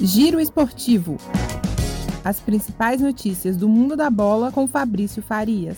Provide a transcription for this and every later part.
Giro Esportivo. As principais notícias do mundo da bola com Fabrício Farias.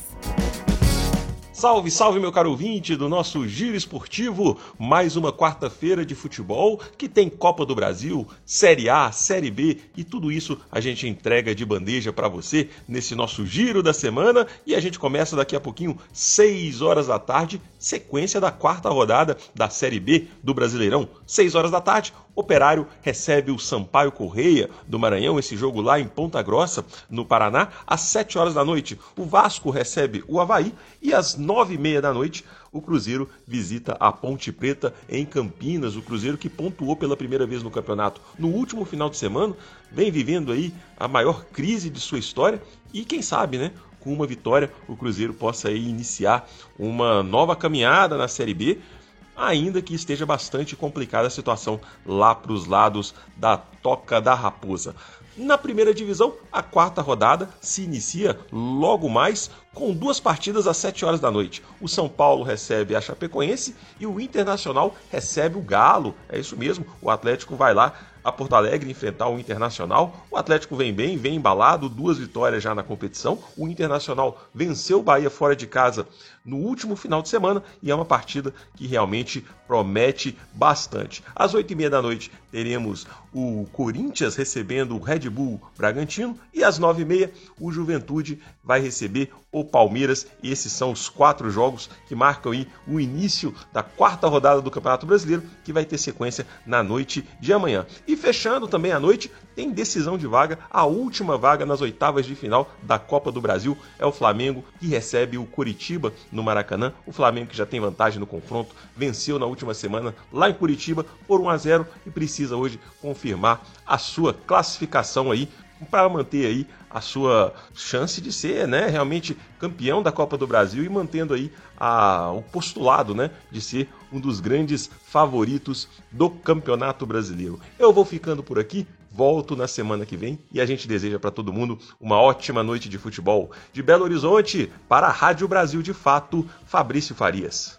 Salve, salve, meu caro ouvinte do nosso Giro Esportivo. Mais uma quarta-feira de futebol que tem Copa do Brasil, Série A, Série B e tudo isso a gente entrega de bandeja para você nesse nosso Giro da semana. E a gente começa daqui a pouquinho, 6 horas da tarde, sequência da quarta rodada da Série B do Brasileirão. 6 horas da tarde, Operário recebe o Sampaio Correia do Maranhão, esse jogo lá em Ponta Grossa, no Paraná, às 7 horas da noite. O Vasco recebe o Havaí e às 9 e meia da noite o Cruzeiro visita a Ponte Preta em Campinas. O Cruzeiro que pontuou pela primeira vez no campeonato no último final de semana, vem vivendo aí a maior crise de sua história e quem sabe, né? Com uma vitória, o Cruzeiro possa aí iniciar uma nova caminhada na Série B ainda que esteja bastante complicada a situação lá para os lados da Toca da Raposa. Na primeira divisão, a quarta rodada se inicia logo mais com duas partidas às 7 horas da noite. O São Paulo recebe a Chapecoense e o Internacional recebe o Galo. É isso mesmo, o Atlético vai lá a Porto Alegre enfrentar o Internacional. O Atlético vem bem, vem embalado, duas vitórias já na competição. O Internacional venceu o Bahia fora de casa no último final de semana e é uma partida que realmente promete bastante. Às oito e meia da noite teremos o Corinthians recebendo o Red Bull Bragantino e às nove e meia o Juventude vai receber o Palmeiras e esses são os quatro jogos que marcam aí o início da quarta rodada do Campeonato Brasileiro que vai ter sequência na noite de amanhã. E fechando também a noite, tem decisão de vaga, a última vaga nas oitavas de final da Copa do Brasil é o Flamengo que recebe o Curitiba no Maracanã. O Flamengo que já tem vantagem no confronto, venceu na última semana lá em Curitiba por 1 a 0 e precisa hoje confirmar a sua classificação aí para manter aí a sua chance de ser né, realmente campeão da Copa do Brasil e mantendo aí a, o postulado né, de ser um dos grandes favoritos do Campeonato Brasileiro. Eu vou ficando por aqui, volto na semana que vem e a gente deseja para todo mundo uma ótima noite de futebol. De Belo Horizonte, para a Rádio Brasil de Fato, Fabrício Farias.